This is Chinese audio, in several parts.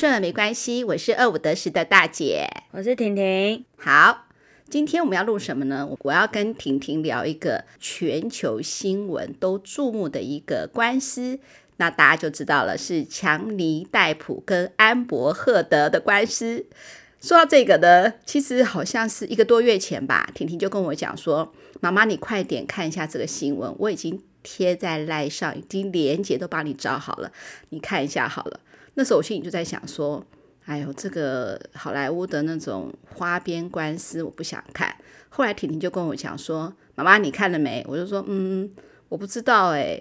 顺了没关系，我是二五得十的大姐，我是婷婷。好，今天我们要录什么呢？我要跟婷婷聊一个全球新闻都注目的一个官司，那大家就知道了，是强尼戴普跟安博赫德的官司。说到这个呢，其实好像是一个多月前吧，婷婷就跟我讲说：“妈妈，你快点看一下这个新闻，我已经贴在赖上，已经连结都帮你找好了，你看一下好了。”那时候我心里就在想说：“哎呦，这个好莱坞的那种花边官司我不想看。”后来婷婷就跟我讲说：“妈妈，你看了没？”我就说：“嗯，我不知道哎，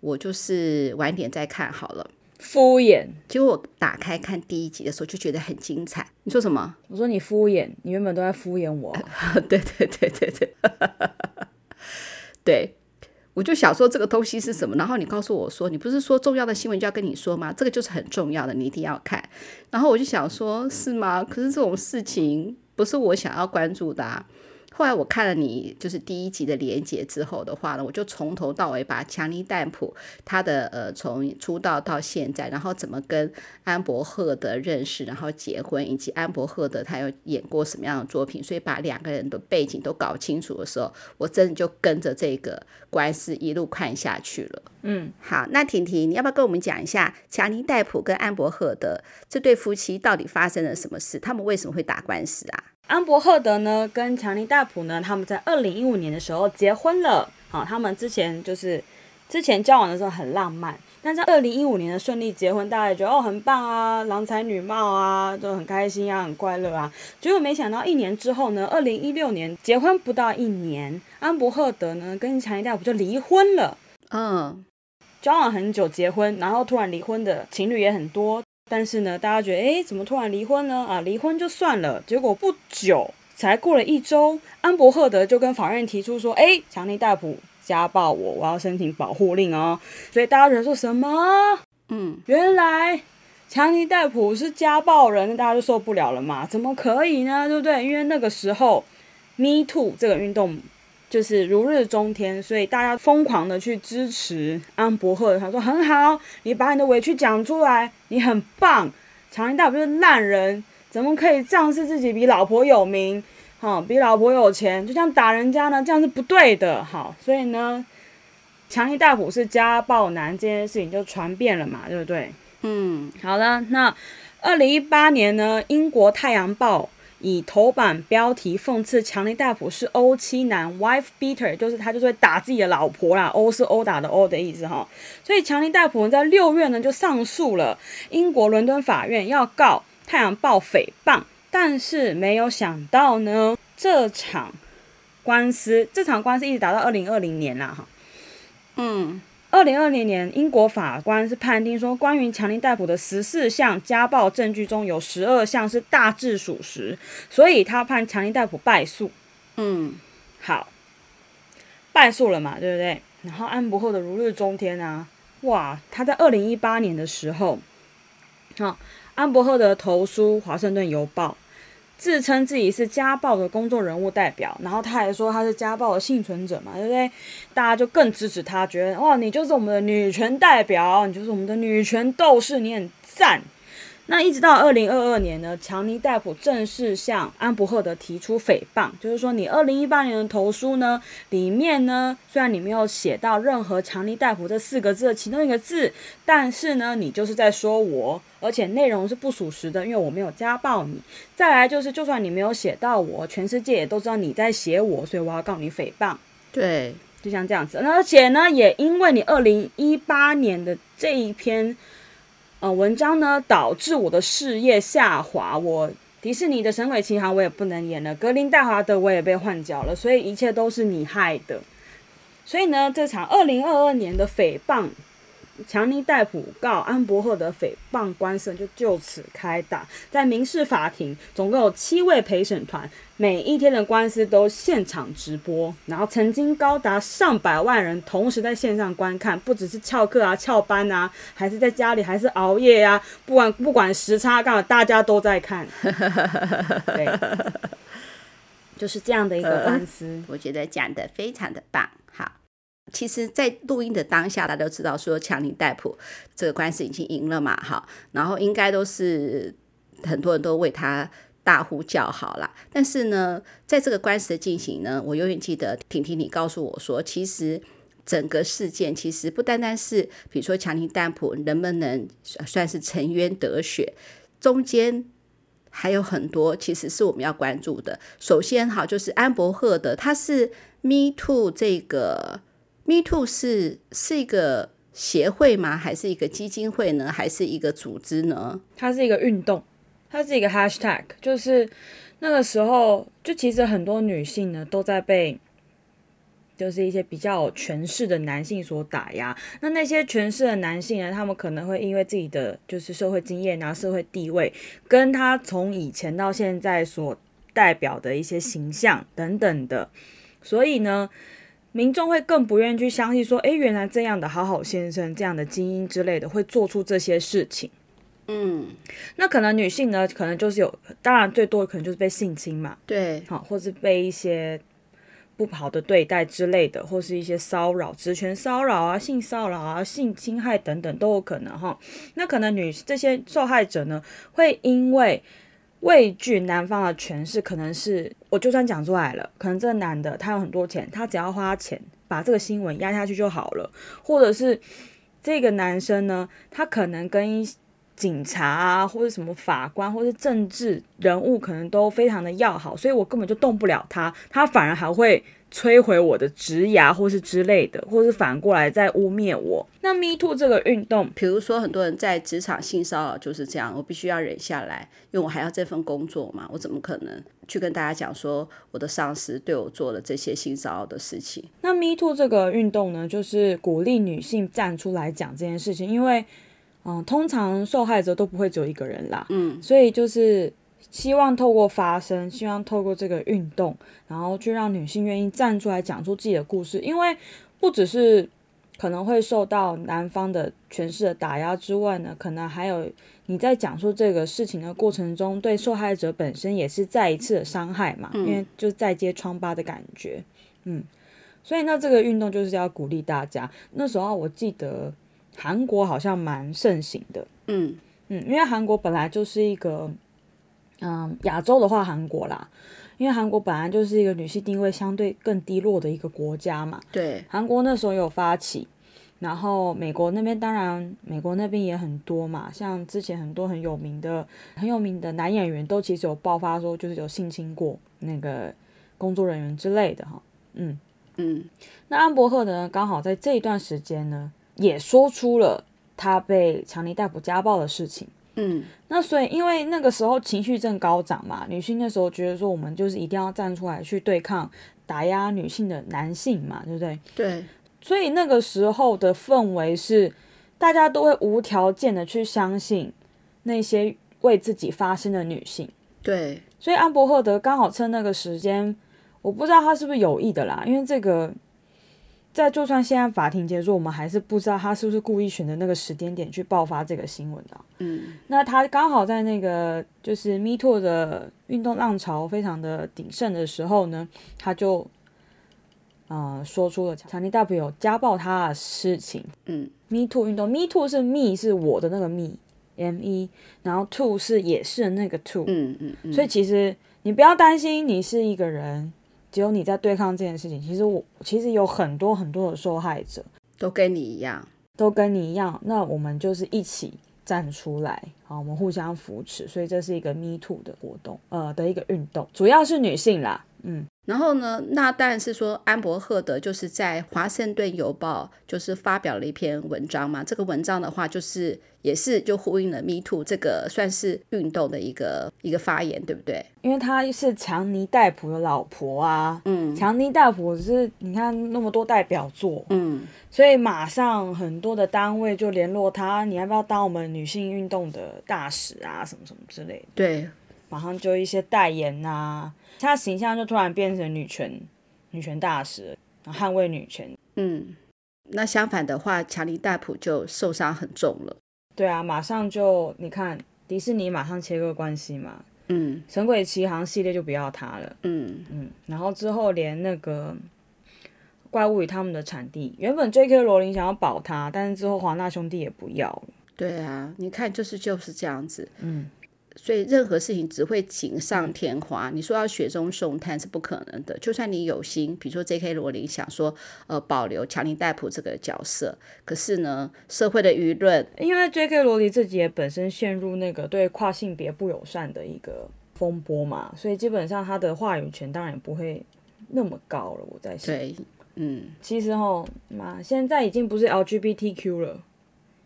我就是晚点再看好了。”敷衍，结果我打开看第一集的时候就觉得很精彩。你说什么？我说你敷衍，你原本都在敷衍我。对对对对对，对，我就想说这个东西是什么，然后你告诉我说，你不是说重要的新闻就要跟你说吗？这个就是很重要的，你一定要看。然后我就想说，是吗？可是这种事情不是我想要关注的啊。后来我看了你就是第一集的连结之后的话呢，我就从头到尾把强尼戴普他的呃从出道到现在，然后怎么跟安柏赫德认识，然后结婚，以及安柏赫德他有演过什么样的作品，所以把两个人的背景都搞清楚的时候，我真的就跟着这个官司一路看下去了。嗯，好，那婷婷，你要不要跟我们讲一下强尼戴普跟安柏赫德这对夫妻到底发生了什么事？他们为什么会打官司啊？安柏赫德呢，跟强尼戴普呢，他们在二零一五年的时候结婚了。好，他们之前就是之前交往的时候很浪漫，但在二零一五年的顺利结婚，大家也觉得哦很棒啊，郎才女貌啊，都很开心啊，很快乐啊。结果没想到一年之后呢，二零一六年结婚不到一年，安柏赫德呢跟强尼戴普就离婚了。嗯，交往很久结婚，然后突然离婚的情侣也很多。但是呢，大家觉得，哎，怎么突然离婚呢？啊，离婚就算了，结果不久，才过了一周，安伯赫德就跟法院提出说，哎，强尼戴普家暴我，我要申请保护令哦。所以大家觉得说什么？嗯，原来强尼戴普是家暴人，大家就受不了了嘛？怎么可以呢？对不对？因为那个时候，Me Too 这个运动。就是如日中天，所以大家疯狂的去支持安博赫。他说很好，你把你的委屈讲出来，你很棒。强尼戴普是烂人，怎么可以仗势自己比老婆有名？好，比老婆有钱，就像打人家呢，这样是不对的。好，所以呢，强尼戴普是家暴男这件事情就传遍了嘛，对不对？嗯，好的。那二零一八年呢，英国《太阳报》。以头版标题讽刺强尼戴普是欧妻男 （wife beater），就是他就是会打自己的老婆啦，殴是殴打的殴的意思哈。所以强尼戴普在六月呢就上诉了英国伦敦法院，要告《太阳报》诽谤。但是没有想到呢，这场官司，这场官司一直打到二零二零年啦哈。嗯。二零二零年，英国法官是判定说，关于强尼戴普的十四项家暴证据中有十二项是大致属实，所以他判强尼戴普败诉。嗯，好，败诉了嘛，对不对？然后安柏赫的如日中天啊，哇，他在二零一八年的时候，好，安柏赫的投书华盛顿邮报。自称自己是家暴的公众人物代表，然后他还说他是家暴的幸存者嘛，对不对？大家就更支持他，觉得哇，你就是我们的女权代表，你就是我们的女权斗士，你很赞。那一直到二零二二年呢，强尼戴普正式向安柏赫德提出诽谤，就是说你二零一八年的投书呢，里面呢，虽然你没有写到任何强尼戴普这四个字的其中一个字，但是呢，你就是在说我，而且内容是不属实的，因为我没有家暴你。再来就是，就算你没有写到我，全世界也都知道你在写我，所以我要告你诽谤。对，就像这样子。那而且呢，也因为你二零一八年的这一篇。呃，文章呢导致我的事业下滑，我迪士尼的《神鬼奇行》我也不能演了，格林戴华德我也被换角了，所以一切都是你害的。所以呢，这场二零二二年的诽谤。强尼戴普告安柏赫的诽谤官司就就此开打，在民事法庭，总共有七位陪审团，每一天的官司都现场直播，然后曾经高达上百万人同时在线上观看，不只是翘课啊、翘班啊，还是在家里，还是熬夜啊，不管不管时差，干嘛大家都在看，对，就是这样的一个官司，呃、我觉得讲的非常的棒。其实，在录音的当下，大家都知道说强尼戴普这个官司已经赢了嘛，哈，然后应该都是很多人都为他大呼叫好啦。但是呢，在这个官司的进行呢，我永远记得婷婷你告诉我说，其实整个事件其实不单单是，比如说强尼戴普能不能算是沉冤得雪，中间还有很多其实是我们要关注的。首先，哈，就是安柏赫德，他是 Me Too 这个。Me Too 是是一个协会吗？还是一个基金会呢？还是一个组织呢？它是一个运动，它是一个 hashtag，就是那个时候，就其实很多女性呢都在被，就是一些比较有权势的男性所打压。那那些权势的男性呢，他们可能会因为自己的就是社会经验啊、社会地位，跟他从以前到现在所代表的一些形象等等的，所以呢。民众会更不愿意去相信说，诶，原来这样的好好先生，这样的精英之类的会做出这些事情。嗯，那可能女性呢，可能就是有，当然最多可能就是被性侵嘛，对，好，或是被一些不好的对待之类的，或是一些骚扰、职权骚扰啊、性骚扰啊、性侵害等等都有可能哈。那可能女这些受害者呢，会因为。畏惧男方的权势，可能是我就算讲出来了，可能这个男的他有很多钱，他只要花钱把这个新闻压下去就好了，或者是这个男生呢，他可能跟一警察啊，或者什么法官，或者政治人物，可能都非常的要好，所以我根本就动不了他，他反而还会。摧毁我的职涯，或是之类的，或是反过来在污蔑我。那 Me Too 这个运动，比如说很多人在职场性骚扰就是这样，我必须要忍下来，因为我还要这份工作嘛，我怎么可能去跟大家讲说我的上司对我做了这些性骚扰的事情？那 Me Too 这个运动呢，就是鼓励女性站出来讲这件事情，因为嗯，通常受害者都不会只有一个人啦，嗯，所以就是。希望透过发声，希望透过这个运动，然后去让女性愿意站出来讲出自己的故事。因为不只是可能会受到男方的权势的打压之外呢，可能还有你在讲述这个事情的过程中，对受害者本身也是再一次的伤害嘛。嗯、因为就是再揭疮疤的感觉，嗯。所以那这个运动就是要鼓励大家。那时候我记得韩国好像蛮盛行的，嗯嗯，因为韩国本来就是一个。嗯，亚洲的话，韩国啦，因为韩国本来就是一个女性地位相对更低落的一个国家嘛。对，韩国那时候有发起，然后美国那边当然，美国那边也很多嘛，像之前很多很有名的、很有名的男演员都其实有爆发说，就是有性侵过那个工作人员之类的哈。嗯嗯，那安柏赫呢，刚好在这一段时间呢，也说出了他被强尼逮捕家暴的事情。嗯，那所以因为那个时候情绪正高涨嘛，女性那时候觉得说我们就是一定要站出来去对抗打压女性的男性嘛，对不对？对，所以那个时候的氛围是大家都会无条件的去相信那些为自己发声的女性。对，所以安伯赫德刚好趁那个时间，我不知道他是不是有意的啦，因为这个。在就算现在法庭结束，我们还是不知道他是不是故意选择那个时间点去爆发这个新闻的。嗯，那他刚好在那个就是 Me Too 的运动浪潮非常的鼎盛的时候呢，他就呃说出了强尼戴普有家暴他的事情。嗯，Me Too 运动，Me Too 是 Me 是我的那个 Me，M E，然后 Too 是也是那个 Too。嗯嗯嗯，所以其实你不要担心，你是一个人。只有你在对抗这件事情，其实我其实有很多很多的受害者，都跟你一样，都跟你一样。那我们就是一起站出来，好，我们互相扶持，所以这是一个 Me Too 的活动，呃，的一个运动，主要是女性啦，嗯。然后呢，那当然是说安伯赫德就是在《华盛顿邮报》就是发表了一篇文章嘛。这个文章的话，就是也是就呼应了 Me Too 这个算是运动的一个一个发言，对不对？因为她是强尼戴普的老婆啊，嗯，强尼戴普是你看那么多代表作，嗯，所以马上很多的单位就联络他，你要不要当我们女性运动的大使啊，什么什么之类的？对，马上就一些代言啊。他形象就突然变成女权女权大使，捍卫女权。嗯，那相反的话，强尼戴普就受伤很重了。对啊，马上就你看迪士尼马上切割关系嘛。嗯，神鬼奇航系列就不要他了。嗯嗯，然后之后连那个怪物与他们的产地》，原本 J.K. 罗琳想要保他，但是之后华纳兄弟也不要了。对啊，你看，就是就是这样子。嗯。所以任何事情只会锦上添花。你说要雪中送炭是不可能的。就算你有心，比如说 J.K. 罗琳想说，呃，保留强尼戴普这个角色，可是呢，社会的舆论，因为 J.K. 罗琳自己也本身陷入那个对跨性别不友善的一个风波嘛，所以基本上他的话语权当然也不会那么高了。我在想，对，嗯，其实齁，嘛，现在已经不是 L.G.B.T.Q 了，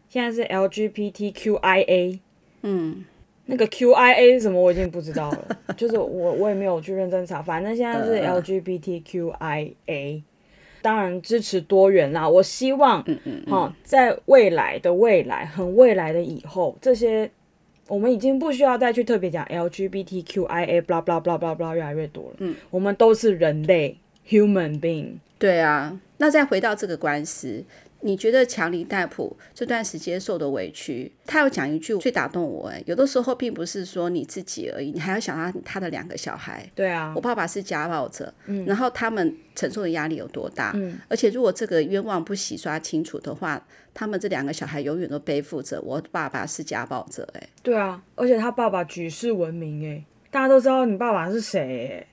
现在是 L.G.B.T.Q.I.A，嗯。那个 QIA 是什么我已经不知道了，就是我我也没有去认真查，反正现在是 LGBTQIA，当然支持多元啦。我希望，嗯嗯，哈，在未来的未来，很未来的以后，这些我们已经不需要再去特别讲 LGBTQIA，blah blah blah blah blah 越来越多了。嗯，我们都是人类，human being。对啊，那再回到这个官司。你觉得强尼戴普这段时间受的委屈，他要讲一句最打动我哎，有的时候并不是说你自己而已，你还要想他他的两个小孩。对啊，我爸爸是家暴者，嗯，然后他们承受的压力有多大？嗯，而且如果这个冤枉不洗刷清楚的话，他们这两个小孩永远都背负着我爸爸是家暴者哎。对啊，而且他爸爸举世闻名哎，大家都知道你爸爸是谁哎。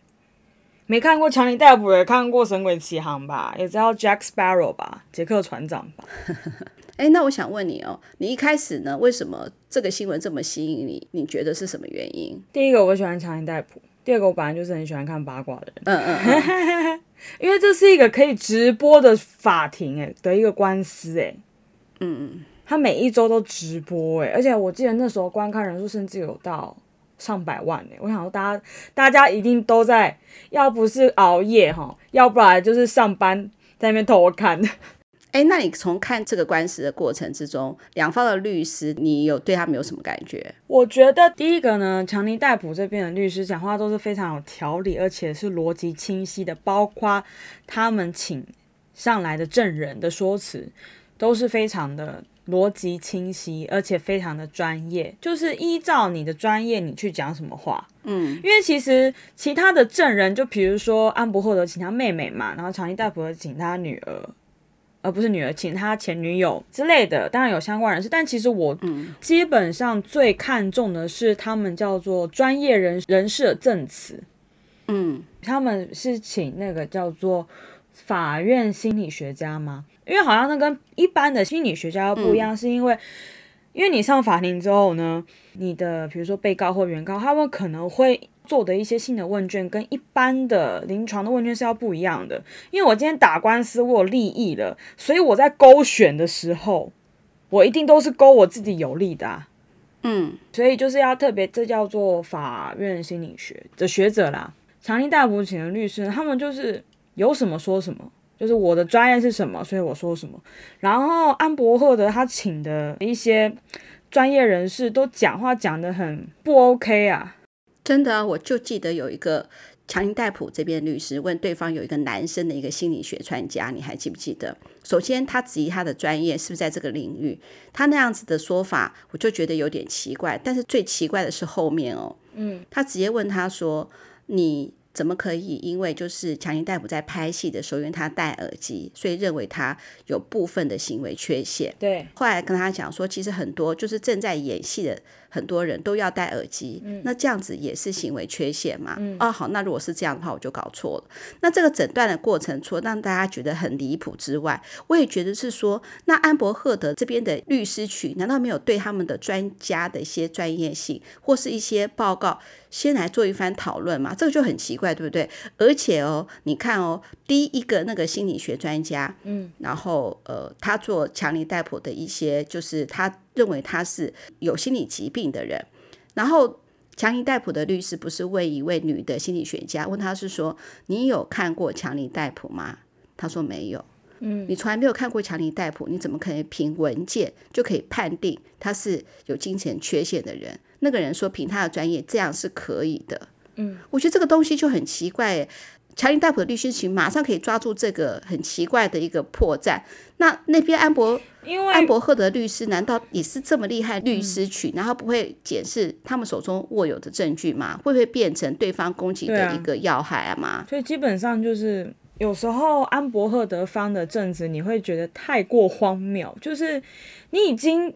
没看过强尼戴普，也看过《神鬼奇航》吧？也知道 Jack Sparrow 吧？杰克船长吧？哎，那我想问你哦，你一开始呢，为什么这个新闻这么吸引你？你觉得是什么原因？第一个，我喜欢强尼戴普；第二个，我本来就是很喜欢看八卦的人。嗯嗯，嗯。因为这是一个可以直播的法庭，哎，的一个官司，哎。嗯嗯。他每一周都直播，哎，而且我记得那时候观看人数甚至有到。上百万呢、欸，我想说，大家大家一定都在，要不是熬夜哈，要不然就是上班在那边偷看。哎，那你从看这个官司的过程之中，两方的律师，你有对他们有什么感觉？我觉得第一个呢，强尼戴普这边的律师讲话都是非常有条理，而且是逻辑清晰的，包括他们请上来的证人的说辞，都是非常的。逻辑清晰，而且非常的专业，就是依照你的专业，你去讲什么话。嗯，因为其实其他的证人，就比如说安博赫德请他妹妹嘛，然后长尼戴普请他女儿，而不是女儿请他前女友之类的，当然有相关人士。但其实我基本上最看重的是他们叫做专业人人士的证词。嗯，他们是请那个叫做法院心理学家吗？因为好像那跟一般的心理学家不一样，嗯、是因为，因为你上法庭之后呢，你的比如说被告或原告，他们可能会做的一些新的问卷，跟一般的临床的问卷是要不一样的。因为我今天打官司，我有利益了，所以我在勾选的时候，我一定都是勾我自己有利的啊。嗯，所以就是要特别，这叫做法院心理学的学者啦，强尼戴普请的律师，他们就是有什么说什么。就是我的专业是什么，所以我说什么。然后安博赫德他请的一些专业人士都讲话讲得很不 OK 啊！真的，我就记得有一个强尼戴普这边律师问对方有一个男生的一个心理学专家，你还记不记得？首先他质疑他的专业是不是在这个领域，他那样子的说法我就觉得有点奇怪。但是最奇怪的是后面哦，嗯，他直接问他说：“你。”怎么可以？因为就是强尼戴普在拍戏的时候，因为他戴耳机，所以认为他有部分的行为缺陷。对，后来跟他讲说，其实很多就是正在演戏的。很多人都要戴耳机，嗯，那这样子也是行为缺陷嘛？嗯，哦，好，那如果是这样的话，我就搞错了。那这个诊断的过程，除了让大家觉得很离谱之外，我也觉得是说，那安柏赫德这边的律师群，难道没有对他们的专家的一些专业性或是一些报告先来做一番讨论吗？这个就很奇怪，对不对？而且哦，你看哦，第一个那个心理学专家，嗯，然后呃，他做强尼戴普的一些，就是他。认为他是有心理疾病的人，然后强尼戴普的律师不是问一位女的心理学家，问他是说，你有看过强尼戴普吗？他说没有。嗯，你从来没有看过强尼戴普，你怎么可能凭文件就可以判定他是有精神缺陷的人？那个人说，凭他的专业，这样是可以的。嗯，我觉得这个东西就很奇怪。强尼戴普的律师群马上可以抓住这个很奇怪的一个破绽。那那边安博，因为安伯赫德律师难道也是这么厉害律师群？嗯、然后不会检视他们手中握有的证据吗？会不会变成对方攻击的一个要害啊吗？所以基本上就是有时候安伯赫德方的证词，你会觉得太过荒谬，就是你已经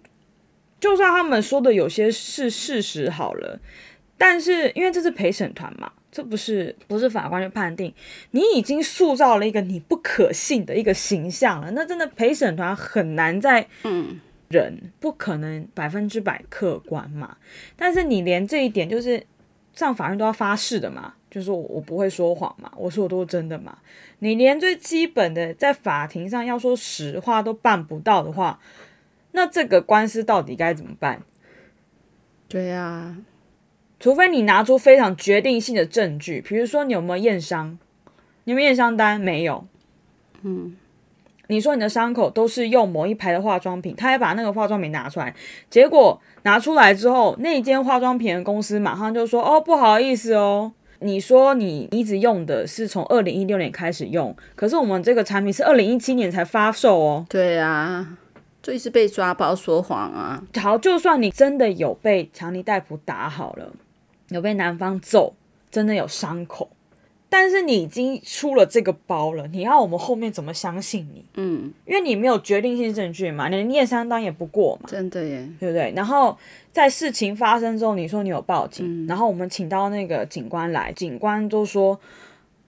就算他们说的有些是事实好了，但是因为这是陪审团嘛，这不是不是法官去判定，你已经塑造了一个你不可信的一个形象了，那真的陪审团很难在嗯。人不可能百分之百客观嘛，但是你连这一点就是上法院都要发誓的嘛，就是我我不会说谎嘛，我说的都是真的嘛。你连最基本的在法庭上要说实话都办不到的话，那这个官司到底该怎么办？对呀，除非你拿出非常决定性的证据，比如说你有没有验伤，你有没有验伤单？没有，嗯。你说你的伤口都是用某一牌的化妆品，他还把那个化妆品拿出来，结果拿出来之后，那间化妆品的公司马上就说：“哦，不好意思哦，你说你一直用的是从二零一六年开始用，可是我们这个产品是二零一七年才发售哦。”对啊，这是被抓包说谎啊！好，就算你真的有被强尼戴普打好了，有被男方揍，真的有伤口。但是你已经出了这个包了，你要我们后面怎么相信你？嗯，因为你没有决定性证据嘛，你连验伤单也不过嘛，真的耶，对不对？然后在事情发生之后，你说你有报警，嗯、然后我们请到那个警官来，警官都说，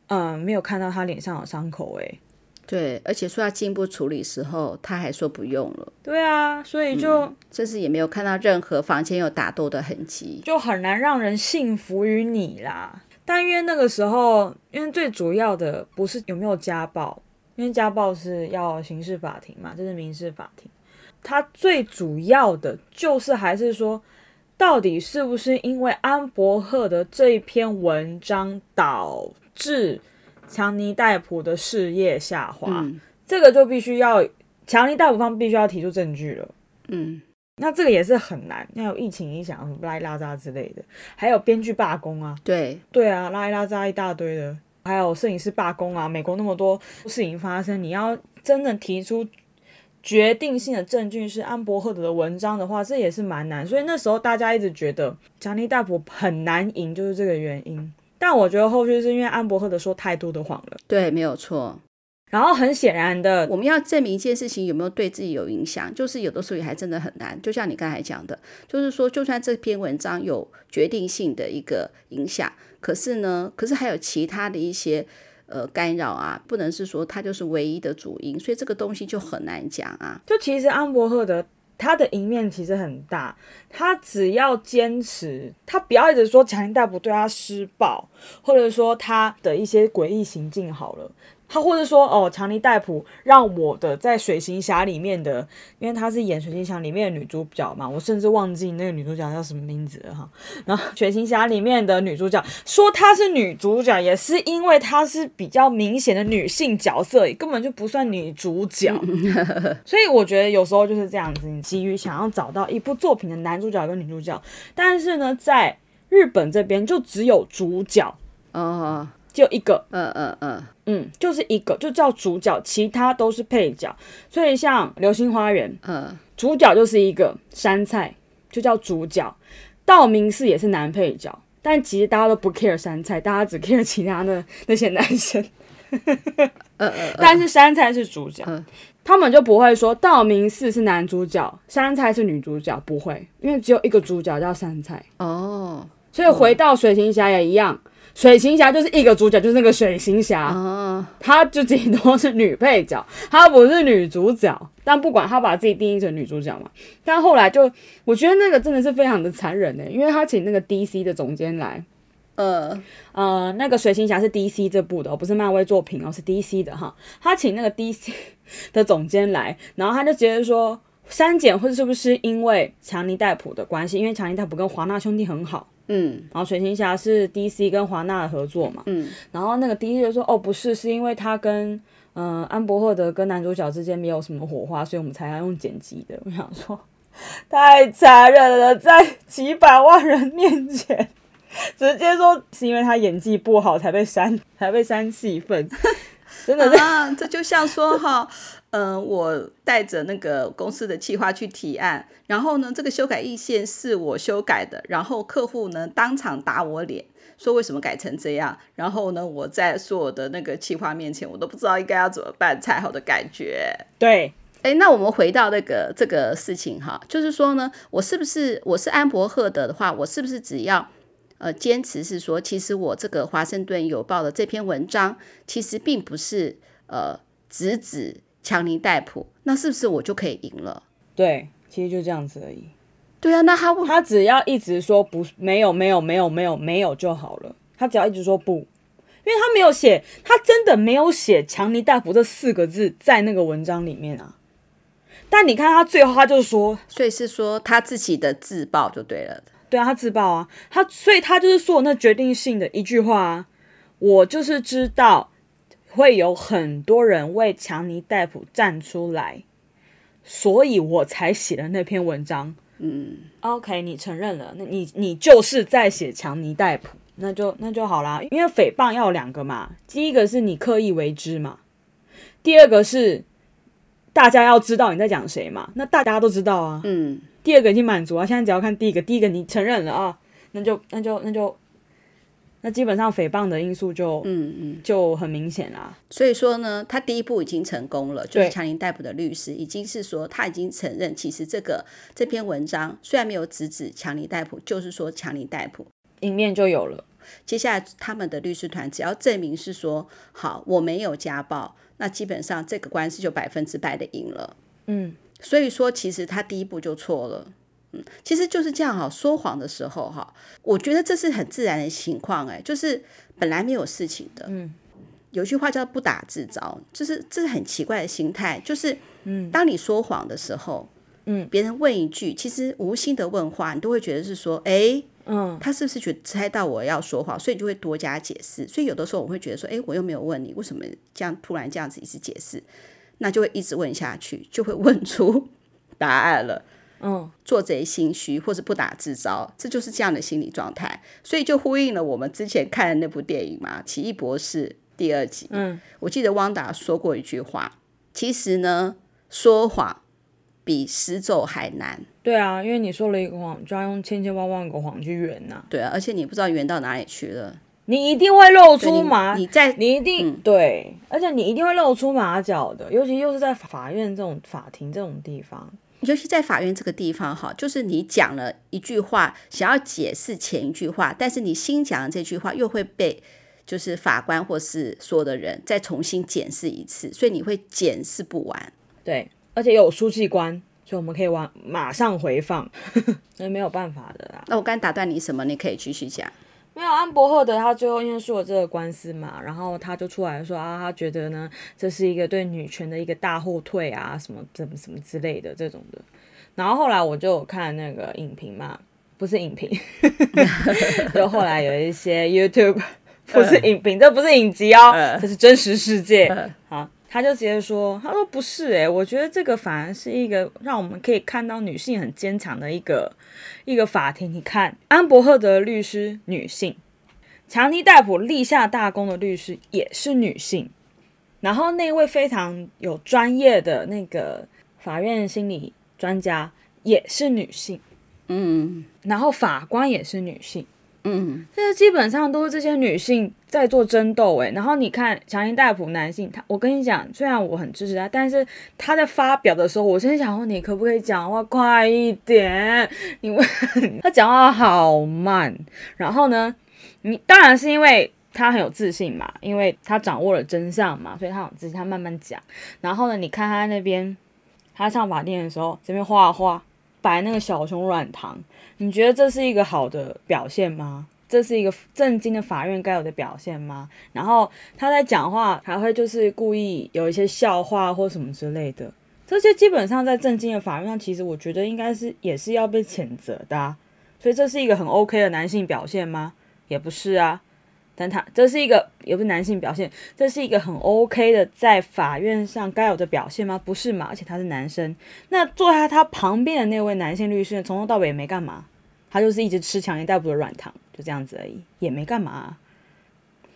嗯，没有看到他脸上有伤口，哎，对，而且说要进一步处理时候，他还说不用了，对啊，所以就这次、嗯、也没有看到任何房间有打斗的痕迹，就很难让人信服于你啦。但因为那个时候，因为最主要的不是有没有家暴，因为家暴是要刑事法庭嘛，这是民事法庭。他最主要的就是还是说，到底是不是因为安伯赫的这一篇文章导致强尼戴普的事业下滑？嗯、这个就必须要强尼戴普方必须要提出证据了。嗯。那这个也是很难，要有疫情影响，拉一拉扎之类的，还有编剧罢工啊，对对啊，拉一拉扎一大堆的，还有摄影师罢工啊，美国那么多事情发生，你要真的提出决定性的证据是安博赫德的文章的话，这也是蛮难，所以那时候大家一直觉得强尼戴普很难赢，就是这个原因。但我觉得后续是因为安伯赫德说太多的谎了，对，没有错。然后很显然的，我们要证明一件事情有没有对自己有影响，就是有的时候也还真的很难。就像你刚才讲的，就是说，就算这篇文章有决定性的一个影响，可是呢，可是还有其他的一些呃干扰啊，不能是说它就是唯一的主因，所以这个东西就很难讲啊。就其实安伯赫德他的赢面其实很大，他只要坚持，他不要一直说强尼戴普对他施暴，或者说他的一些诡异行径好了。他或者说哦，强尼戴普让我的在水行侠里面的，因为他是演水行侠里面的女主角嘛，我甚至忘记那个女主角叫什么名字了哈。然后水行侠里面的女主角说她是女主角，也是因为她是比较明显的女性角色，根本就不算女主角。所以我觉得有时候就是这样子，你急于想要找到一部作品的男主角跟女主角，但是呢，在日本这边就只有主角哦。就一个，嗯嗯嗯嗯，就是一个，就叫主角，其他都是配角。所以像《流星花园》，嗯，主角就是一个杉菜，就叫主角。道明寺也是男配角，但其实大家都不 care 杉菜，大家只 care 其他的那些男生。但是杉菜是主角，嗯，他们就不会说道明寺是男主角，杉菜是女主角，不会，因为只有一个主角叫杉菜。哦，所以回到水行侠也一样。水行侠就是一个主角，就是那个水行侠，她就顶多是女配角，她不是女主角。但不管她把自己定义成女主角嘛，但后来就我觉得那个真的是非常的残忍欸，因为他请那个 DC 的总监来，呃呃，那个水行侠是 DC 这部的，不是漫威作品哦，是 DC 的哈。他请那个 DC 的总监来，然后他就觉得说删减或者是不是因为强尼戴普的关系，因为强尼戴普跟华纳兄弟很好。嗯，然后水行侠是 DC 跟华纳的合作嘛，嗯，然后那个 DC 就说，哦，不是，是因为他跟嗯、呃、安伯赫德跟男主角之间没有什么火花，所以我们才要用剪辑的。我想说，太残忍了，在几百万人面前直接说是因为他演技不好才被删，才被删戏份，真的，啊，这就像说哈。嗯、呃，我带着那个公司的计划去提案，然后呢，这个修改意见是我修改的，然后客户呢当场打我脸，说为什么改成这样。然后呢，我在所有的那个企划面前，我都不知道应该要怎么办才好的感觉。对，哎，那我们回到那个这个事情哈，就是说呢，我是不是我是安博赫德的话，我是不是只要呃坚持是说，其实我这个华盛顿邮报的这篇文章，其实并不是呃直指强尼戴普，那是不是我就可以赢了？对，其实就这样子而已。对啊，那他他只要一直说不，没有没有没有没有没有就好了。他只要一直说不，因为他没有写，他真的没有写强尼戴普这四个字在那个文章里面啊。但你看他最后他就说，所以是说他自己的自爆就对了。对啊，他自爆啊，他所以他就是说那决定性的一句话啊，我就是知道会有很多人为强尼戴普站出来，所以我才写了那篇文章。嗯，OK，你承认了，那你你就是在写强尼戴普，那就那就好啦。因为诽谤要有两个嘛，第一个是你刻意为之嘛，第二个是大家要知道你在讲谁嘛，那大家都知道啊。嗯，第二个已经满足啊，现在只要看第一个，第一个你承认了啊，那就那就那就。那基本上诽谤的因素就嗯嗯就很明显啦。所以说呢，他第一步已经成功了，就是强林逮捕的律师已经是说他已经承认，其实这个这篇文章虽然没有直指强林逮捕，就是说强林逮捕，一面就有了。接下来他们的律师团只要证明是说好我没有家暴，那基本上这个官司就百分之百的赢了。嗯，所以说其实他第一步就错了。其实就是这样哈，说谎的时候哈，我觉得这是很自然的情况哎，就是本来没有事情的。嗯，有句话叫“不打自招”，就是这是很奇怪的心态，就是嗯，当你说谎的时候，嗯，别人问一句，其实无心的问话，你都会觉得是说，哎，嗯，他是不是觉得猜到我要说谎，所以就会多加解释。所以有的时候我会觉得说，哎，我又没有问你，为什么这样突然这样子一直解释？那就会一直问下去，就会问出 答案了。嗯，做贼心虚或者不打自招，这就是这样的心理状态，所以就呼应了我们之前看的那部电影嘛，《奇异博士》第二集。嗯，我记得汪达说过一句话，其实呢，说谎比施咒还难。对啊，因为你说了一个谎，就要用千千万万个谎去圆呐。对啊，而且你不知道圆到哪里去了，你一定会露出马，你在你一定、嗯、对，而且你一定会露出马脚的，尤其又是在法院这种法庭这种地方。尤其在法院这个地方，哈，就是你讲了一句话，想要解释前一句话，但是你新讲的这句话又会被就是法官或是所有的人再重新检视一次，所以你会检视不完。对，而且有书记官，所以我们可以往马上回放，所以没有办法的啦。那我刚打断你什么？你可以继续讲。没有安博赫德，他最后因为输了这个官司嘛，然后他就出来说啊，他觉得呢，这是一个对女权的一个大后退啊，什么什么什么之类的这种的。然后后来我就看那个影评嘛，不是影评，就后来有一些 YouTube 不是影评，这不是影集哦，这是真实世界。好。他就直接说：“他说不是诶，我觉得这个反而是一个让我们可以看到女性很坚强的一个一个法庭。你看，安伯赫德律师女性，强尼戴普立下大功的律师也是女性，然后那位非常有专业的那个法院心理专家也是女性，嗯，然后法官也是女性。”嗯，这基本上都是这些女性在做争斗诶，然后你看强尼戴普男性，他我跟你讲，虽然我很支持他，但是他在发表的时候，我先想问你可不可以讲话快一点？因为他讲话好慢。然后呢，你当然是因为他很有自信嘛，因为他掌握了真相嘛，所以他很自信，他慢慢讲。然后呢，你看他那边，他上法庭的时候，这边画画摆那个小熊软糖。你觉得这是一个好的表现吗？这是一个正经的法院该有的表现吗？然后他在讲话还会就是故意有一些笑话或什么之类的，这些基本上在正经的法院上，其实我觉得应该是也是要被谴责的。所以这是一个很 OK 的男性表现吗？也不是啊。但他这是一个也不是男性表现，这是一个很 OK 的在法院上该有的表现吗？不是嘛？而且他是男生，那坐在他旁边的那位男性律师从头到尾也没干嘛，他就是一直吃强尼戴普的软糖，就这样子而已，也没干嘛。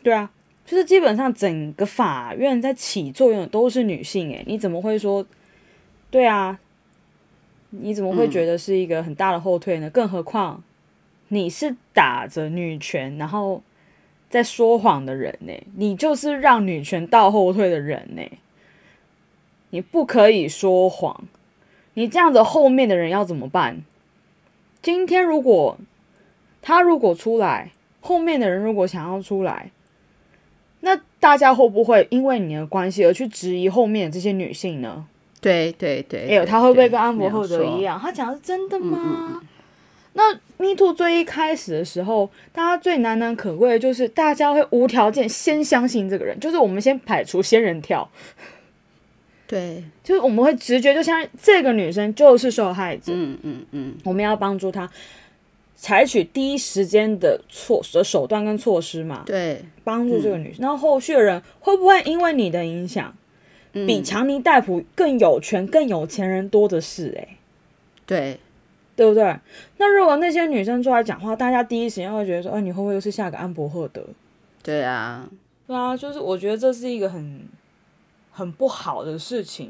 对啊，就是基本上整个法院在起作用的都是女性，诶，你怎么会说？对啊，你怎么会觉得是一个很大的后退呢？更何况你是打着女权，然后。在说谎的人呢，你就是让女权倒后退的人呢。你不可以说谎，你这样子后面的人要怎么办？今天如果他如果出来，后面的人如果想要出来，那大家会不会因为你的关系而去质疑后面的这些女性呢？对对对，哎呦，他会不会跟安博赫德一样？他讲的是真的吗？嗯嗯那 Me Too 最一开始的时候，大家最难能可贵的就是大家会无条件先相信这个人，就是我们先排除仙人跳。对，就是我们会直觉，就像这个女生就是受害者，嗯嗯嗯，我们要帮助她，采取第一时间的措的手段跟措施嘛，对，帮助这个女生。那、嗯、后，后续的人会不会因为你的影响，嗯、比强尼戴普更有权、更有钱人多的是、欸？哎，对，对不对？那如果那些女生出来讲话，大家第一时间会觉得说，哎，你会不会又是下个安博赫德？对啊，对啊，就是我觉得这是一个很。很不好的事情，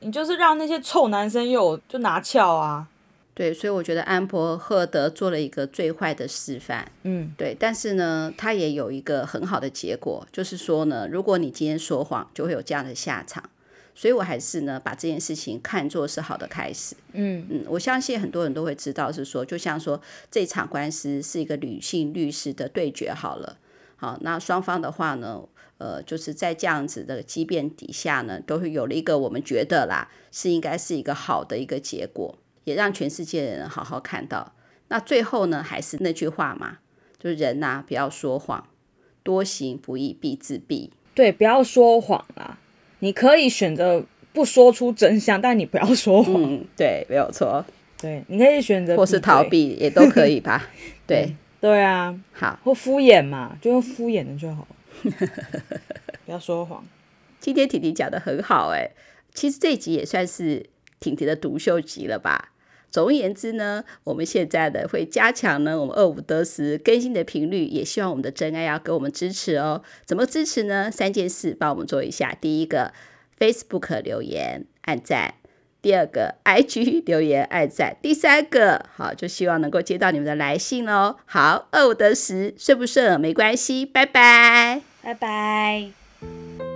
你就是让那些臭男生又就拿翘啊！对，所以我觉得安博赫德做了一个最坏的示范。嗯，对，但是呢，他也有一个很好的结果，就是说呢，如果你今天说谎，就会有这样的下场。所以我还是呢，把这件事情看作是好的开始。嗯嗯，我相信很多人都会知道，是说，就像说这场官司是一个女性律师的对决，好了，好，那双方的话呢？呃，就是在这样子的激辩底下呢，都会有了一个我们觉得啦，是应该是一个好的一个结果，也让全世界的人好好看到。那最后呢，还是那句话嘛，就是人呐、啊，不要说谎，多行不义必自毙。对，不要说谎啦。你可以选择不说出真相，但你不要说谎。嗯，对，没有错。对，你可以选择或是逃避，也都可以吧。对，对啊，好，或敷衍嘛，就用敷衍的就好。不要说谎。今天婷婷讲的很好哎，其实这一集也算是婷婷的独秀集了吧。总而言之呢，我们现在的会加强呢，我们二五得十更新的频率，也希望我们的真爱要给我们支持哦。怎么支持呢？三件事帮我们做一下。第一个，Facebook 留言按赞；第二个，IG 留言按赞；第三个，好，就希望能够接到你们的来信哦。好，二五得十，顺不顺没关系，拜拜。拜拜。